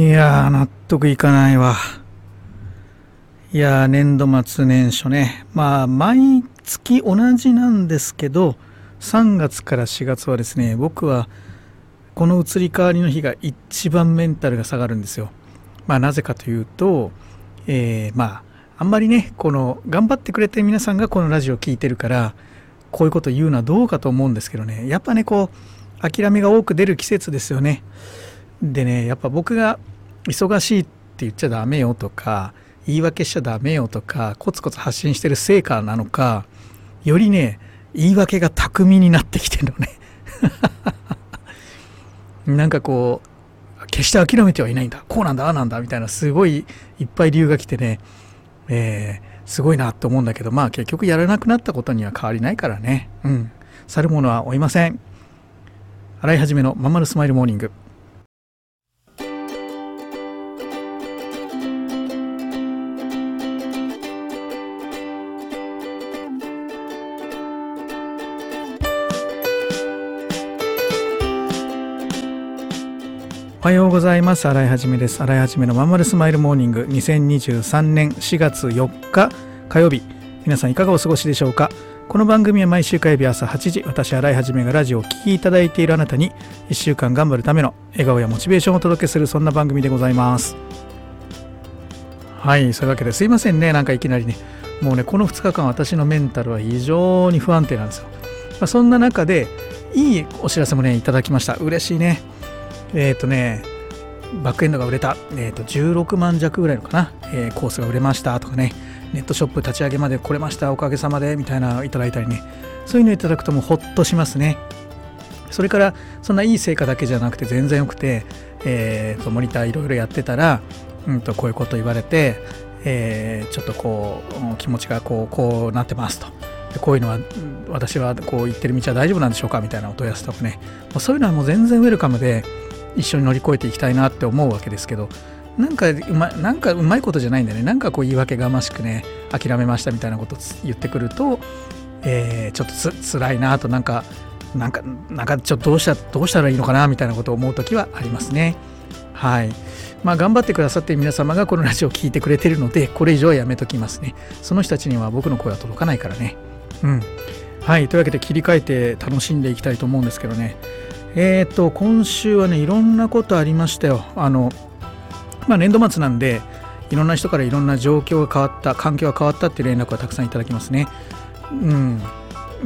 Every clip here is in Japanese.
いやー、納得いかないわ。いやー、年度末年初ね。まあ、毎月同じなんですけど、3月から4月はですね、僕はこの移り変わりの日が一番メンタルが下がるんですよ。まあ、なぜかというと、えー、まあ、あんまりね、この、頑張ってくれて皆さんがこのラジオを聴いてるから、こういうこと言うのはどうかと思うんですけどね、やっぱね、こう、諦めが多く出る季節ですよね。でねやっぱ僕が忙しいって言っちゃダメよとか言い訳しちゃダメよとかコツコツ発信してる成果なのかよりね言い訳が巧みになってきてるのね。なんかこう決して諦めてはいないんだ。こうなんだああなんだみたいなすごいいっぱい理由が来てね、えー、すごいなと思うんだけどまあ結局やらなくなったことには変わりないからね。うん。去る者は追いません。洗い始めのまんまるスマイルモーニング。はようございます。洗いはじめです。洗いはじめのまんまるスマイルモーニング2023年4月4日火曜日。皆さんいかがお過ごしでしょうか？この番組は毎週火曜日朝8時、私洗いはじめがラジオを聴きいただいているあなたに1週間頑張るための笑顔やモチベーションをお届けするそんな番組でございます。はい、そういうわけですいませんね。なんかいきなりね。もうね、この2日間私のメンタルは非常に不安定なんですよ。まあ、そんな中で、いいお知らせもね、いただきました。嬉しいね。えっ、ー、とね、バックエンドが売れた、えー、と16万弱ぐらいのかな、えー、コースが売れましたとかね、ネットショップ立ち上げまで来れました、おかげさまでみたいなのいただいたりね、そういうのいただくともうほっとしますね。それから、そんないい成果だけじゃなくて全然よくて、えー、とモニターいろいろやってたら、うんとこういうこと言われて、えー、ちょっとこう気持ちがこうこうなってますと。でこういうのは私はこう言ってる道は大丈夫なんでしょうかみたいなお問い合わせとかね、そういうのはもう全然ウェルカムで、一緒に乗り越えていきたいなって思うわけですけどなんかうまなんかうまいことじゃないんだよね。なんかこう言い訳がましくね諦めましたみたいなこと言ってくると、えー、ちょっとつ辛いなとなんかなんかなんかちょっとどうしたどうしたらいいのかなみたいなことを思う時はありますね。はい。まあ頑張ってくださっている皆様がこのラジオを聴いてくれてるのでこれ以上はやめときますね。その人たちには僕の声は届かないからね。うん。はい。というわけで切り替えて楽しんでいきたいと思うんですけどね。えっ、ー、と、今週はね、いろんなことありましたよ。あの、まあ、年度末なんで、いろんな人からいろんな状況が変わった、環境が変わったっていう連絡はたくさんいただきますね。うん。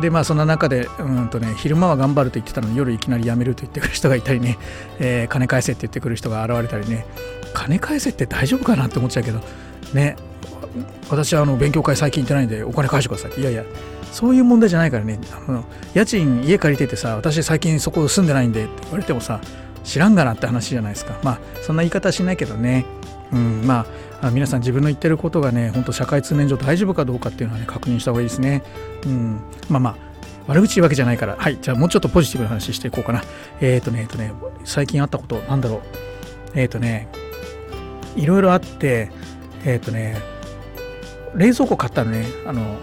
で、まあ、そんな中で、うんとね、昼間は頑張ると言ってたのに、夜いきなり辞めると言ってくる人がいたりね、えー、金返せって言ってくる人が現れたりね、金返せって大丈夫かなって思っちゃうけど、ね、私はあの勉強会最近行ってないんで、お金返してください、いやいや、そういう問題じゃないからね。あの家賃家借りててさ私最近そこ住んでないんでって言われてもさ知らんがなって話じゃないですか。まあそんな言い方しないけどね。うんまあ皆さん自分の言ってることがね本当社会通念上大丈夫かどうかっていうのはね確認した方がいいですね。うんまあまあ悪口言うわけじゃないから。はいじゃあもうちょっとポジティブな話していこうかな。えっ、ー、とねえっ、ー、とね最近あったことなんだろう。えっ、ー、とねいろいろあってえっ、とね冷蔵庫買ったのね。あの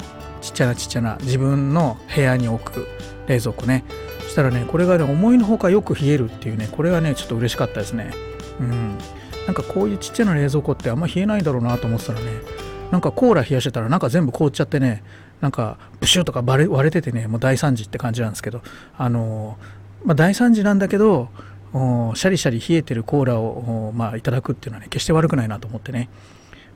ちゃなちっちゃな自分の部屋に置く冷蔵庫ね。そしたらねこれがね思いのほかよく冷えるっていうねこれがねちょっと嬉しかったですね。うん。なんかこういうちっちゃな冷蔵庫ってあんま冷えないだろうなと思ってたらねなんかコーラ冷やしてたらなんか全部凍っちゃってねなんかブシューとか割れててねもう大惨事って感じなんですけど。あのまあ、大惨事なんだけどシャリシャリ冷えてるコーラを、まあ、いただくっていうのはね決して悪くないなと思ってね。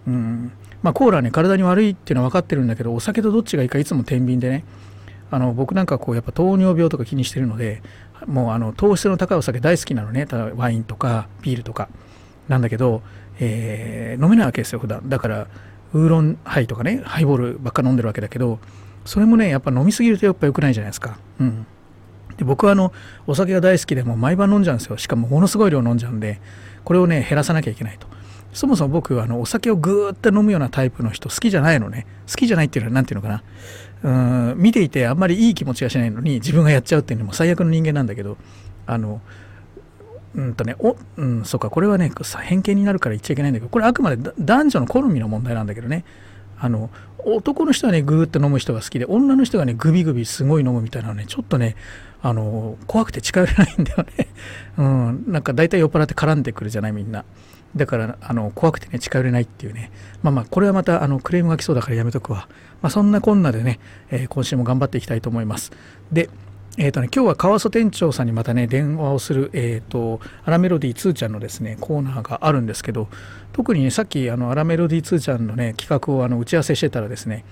うん。まあ、コーラはね体に悪いっていうのは分かってるんだけどお酒とどっちがいいかいつも天秤でね。あの僕なんかこうやっぱ糖尿病とか気にしてるのでもうあの糖質の高いお酒大好きなのね。ただワインとかビールとか。なんだけど、えー、飲めないわけですよ普段。だからウーロンハイとかねハイボールばっか飲んでるわけだけどそれもねやっぱ飲みすぎるとやっぱ良くないじゃないですか。うん。で僕はあのお酒が大好きでも毎晩飲んじゃうんですよ。しかもものすごい量飲んじゃうんでこれをね減らさなきゃいけないと。そもそも僕あのお酒をぐーっと飲むようなタイプの人好きじゃないのね。好きじゃないっていうのは何ていうのかな。うん見ていてあんまりいい気持ちがしないのに自分がやっちゃうっていうのも最悪の人間なんだけど。あのうんとねおうんそうかこれはね偏見になるから言っちゃいけないんだけどこれあくまで男女の好みの問題なんだけどね。あの男の人はねグーッと飲む人が好きで女の人がねグビグビすごい飲むみたいなのねちょっとねあの怖くて近寄れないんだよね。うんなんか大体酔っ払って絡んでくるじゃないみんな。だからあの怖くてね近寄れないっていうね。まあまあこれはまたあのクレームが来そうだからやめとくわ。まあそんなこんなでね、えー、今週も頑張っていきたいと思います。でえーとね、今日は川曽店長さんにまたね電話をする、えーと、アラメロディー2ちゃんのですねコーナーがあるんですけど特に、ね、さっきあのアラメロディー2ちゃんのね企画をあの打ち合わせしてたらですね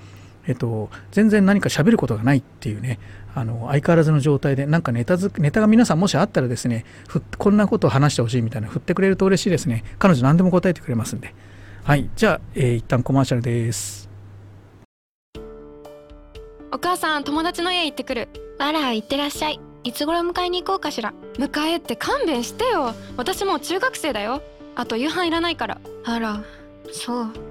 えっ、ー、と、全然何か喋ることがないっていうねあの相変わらずの状態でなんかネタずネタが皆さんもしあったらですねこんなことを話してほしいみたいな振ってくれると嬉しいですね。彼女何でも答えてくれますんで。はいじゃあ、えー、一旦コマーシャルです。お母さん友達の家行ってくる。あら行ってらっしゃい。いつ頃迎えに行こうかしら。迎えって勘弁してよ。私もう中学生だよ。あと夕飯いらないから。あらそう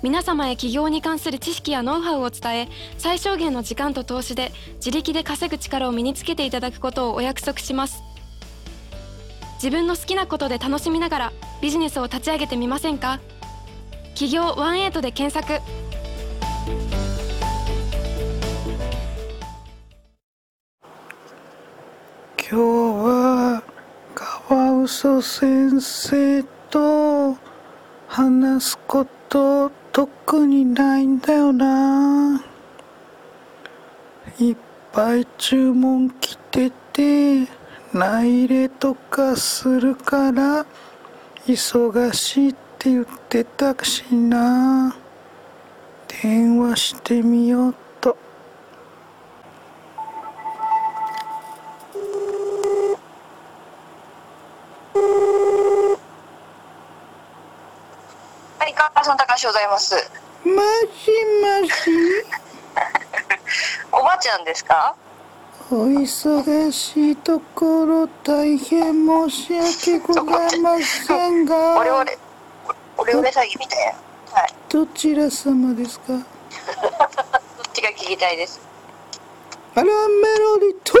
皆様へ起業に関する知識やノウハウを伝え最小限の時間と投資で自力で稼ぐ力を身につけていただくことをお約束します。自分の好きなことで楽しみながらビジネスを立ち上げてみませんか？企業18で検索。今日は川嘘先生と話すこと特にないんだよな。いっぱい注文来てて内入れとかするから忙しいって言ってたしな。電話してみようってさん高橋ございます。もしもし。おばあちゃんですか？お忙しいところ大変申し訳ございませんが。オレオレ。オレオレ詐欺みたいな。はい。どちら様ですか。どっちが聞きたいです。あらメロディート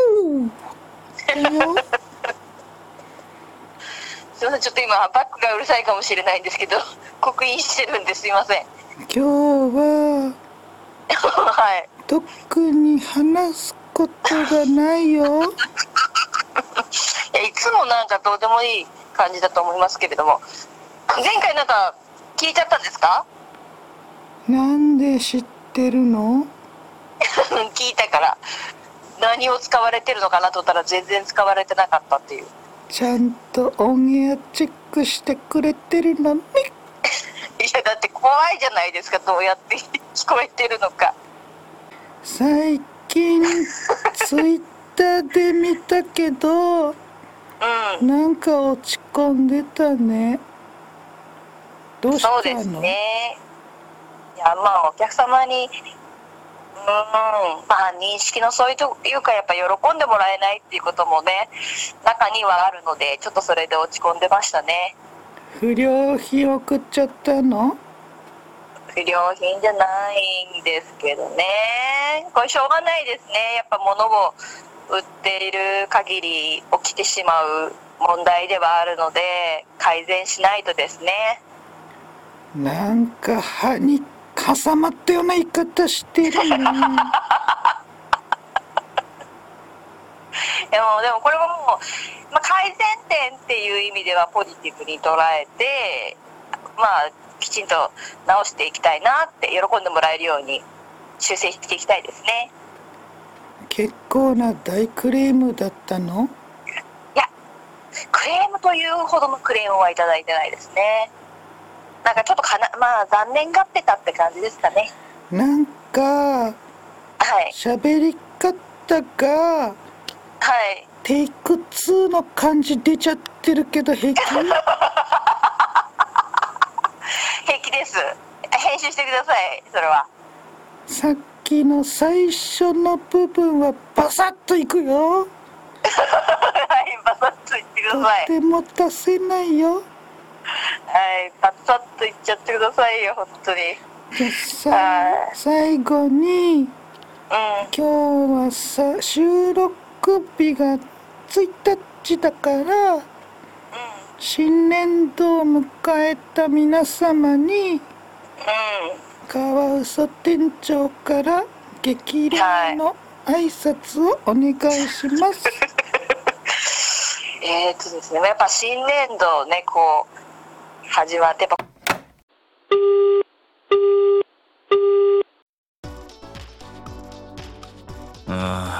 すみませんちょっと今バックがうるさいかもしれないんですけど刻印してるんですいません。今日は はい。特に話すことがないよ。いやいつもなんかどうでもいい感じだと思いますけれども。前回なんか聞いちゃったんですか？なんで知ってるの？聞いたから。何を使われてるのかなと思ったら全然使われてなかったっていう。ちゃんとオンエアチェックしてくれてるの？に いやだって怖いじゃないですかどうやって 聞こえてるのか。最近ツイッターで見たけど、うん、なんか落ち込んでたね。どうしたの？そうですね。いやまあお客様にうん。まあ認識のそういうというかやっぱ喜んでもらえないっていうこともね中にはあるのでちょっとそれで落ち込んでましたね不良品送っちゃったの？不良品じゃないんですけどね。これしょうがないですね。やっぱ物を売っている限り起きてしまう問題ではあるので改善しないとですね。なんか歯に挟まったような言い方してるね でもでもこれはもう、まあ、改善点っていう意味ではポジティブに捉えてまあきちんと直していきたいなって喜んでもらえるように修正していきたいですね。結構な大クレームだったの？いやクレームというほどのクレームはいただいてないですね。なんかちょっとかなまあ残念がってたって感じですかね。なんかはい。喋り方がはい。テイク2の感じ出ちゃってるけど平気？平気です。編集してくださいそれは。さっきの最初の部分はバサッといくよ。はいバサッと言ってくとださい。ても出せないよ。はいバサッと言っちゃってくださいよ本当に。さはい。最後にうん。今日はさ収録日が1日だから新年度を迎えた皆様にうんカワウソ店長から激励の挨拶をお願いします。え、っとですねやっぱ新年度ねこう始まってやっぱ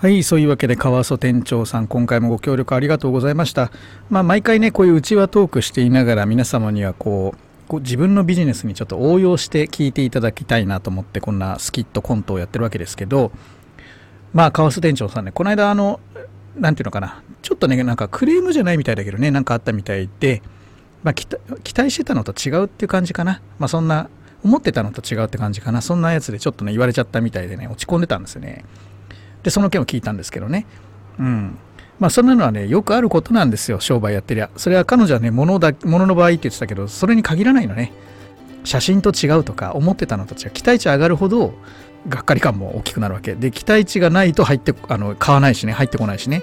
はい、そういうわけで川曽店長さん、今回もご協力ありがとうございました。まあ、毎回ね、こういう内輪トークしていながら、皆様にはこう、自分のビジネスにちょっと応用して聞いていただきたいなと思って、こんなスキットコントをやってるわけですけど、まあ、川曽店長さんね、この間、あの、なんていうのかな、ちょっとね、なんかクレームじゃないみたいだけどね、なんかあったみたいで、まあ、期待期待してたのと違うっていう感じかな。まあ、そんな、思ってたのと違うって感じかな。そんなやつでちょっとね、言われちゃったみたいでね、落ち込んでたんですよね。でその件を聞いたんですけどね。うん。まあそんなのはねよくあることなんですよ商売やってりゃ。それは彼女はね物だ物の場合って言ってたけどそれに限らないのね。写真と違うとか思ってたのと違う。期待値上がるほどがっかり感も大きくなるわけ。で期待値がないと入ってあの買わないしね入ってこないしね。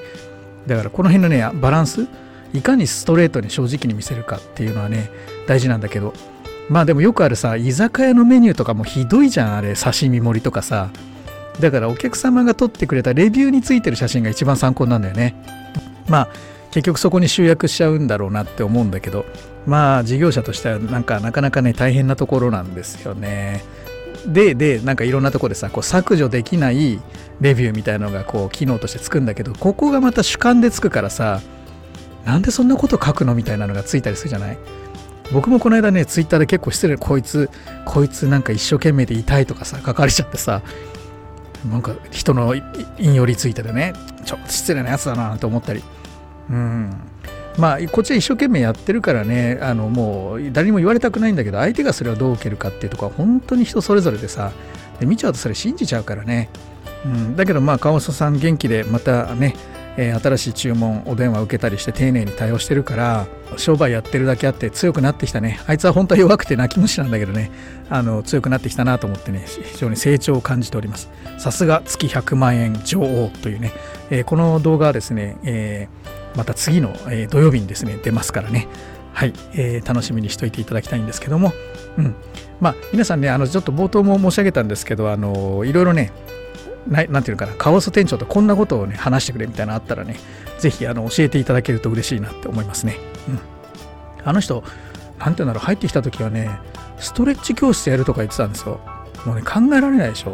だからこの辺のねバランスいかにストレートに正直に見せるかっていうのはね大事なんだけど。まあでもよくあるさ居酒屋のメニューとかもひどいじゃんあれ。刺身盛りとかさだからお客様が撮ってくれたレビューについてる写真が一番参考なんだよね。まあ結局そこに集約しちゃうんだろうなって思うんだけどまあ事業者としてはなんかなかなかね大変なところなんですよね。ででなんかいろんなとこでさこう削除できないレビューみたいのがこう機能としてつくんだけどここがまた主観でつくからさなんでそんなこと書くのみたいなのがついたりするじゃない？僕もこの間ねツイッターで結構失礼こいつこいつなんか一生懸命で痛いとかさ書かれちゃってさなんか人の引用リツイートでねちょっと失礼なやつだなと思ったり。うん。まあこっちは一生懸命やってるからねあのもう誰にも言われたくないんだけど相手がそれをどう受けるかっていうとこは本当に人それぞれでさで見ちゃうとそれ信じちゃうからね、うん、だけどまあ川本さん元気でまたねえー新しい注文お電話受けたりして丁寧に対応してるから商売やってるだけあって強くなってきたね。あいつは本当は弱くて泣き虫なんだけどね。あの強くなってきたなと思ってね非常に成長を感じております。さすが月100万円女王というね、えーこの動画はですね、えーまた次の、え土曜日にですね出ますからね。はい、えー楽しみにしておいていただきたいんですけども、うん、まあ皆さんねあのちょっと冒頭も申し上げたんですけどあのいろいろねななんていうのかなカワウソ店長とこんなことをね話してくれみたいなのあったらねぜひあの教えていただけると嬉しいなって思いますね、うん、あの人なんていうんだろう入ってきた時はねストレッチ教室やるとか言ってたんですよ。もうね考えられないでしょ。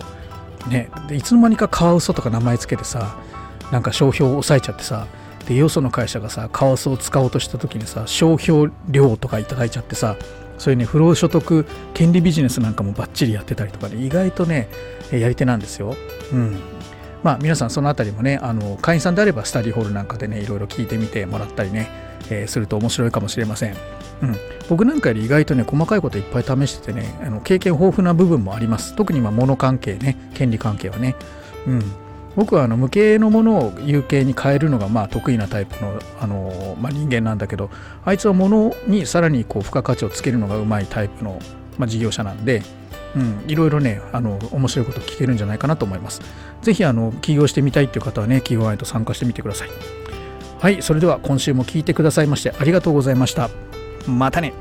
ねでいつの間にかカワウソとか名前つけてさなんか商標を抑えちゃってさでよその会社がさカワウソを使おうとした時にさ商標料とかいただいちゃってさそういうね不労所得権利ビジネスなんかもバッチリやってたりとかね意外とねやり手なんですよ。うん。まあ皆さんそのあたりもねあの会員さんであればスタディホールなんかでねいろいろ聞いてみてもらったりね、えーすると面白いかもしれません。うん、僕なんかより意外とね細かいこといっぱい試しててねあの経験豊富な部分もあります。特にま物関係ね権利関係はね、うん、僕はあの無形のものを有形に変えるのがまあ得意なタイプのあの、まあ、人間なんだけどあいつは物にさらにこう付加価値をつけるのがうまいタイプの、まあ、事業者なんで、うん、いろいろねあの面白いこと聞けるんじゃないかなと思います。ぜひあの起業してみたいっていう方はね企業ワンエイト参加してみてください。はいそれでは今週も聞いてくださいましてありがとうございました。またね。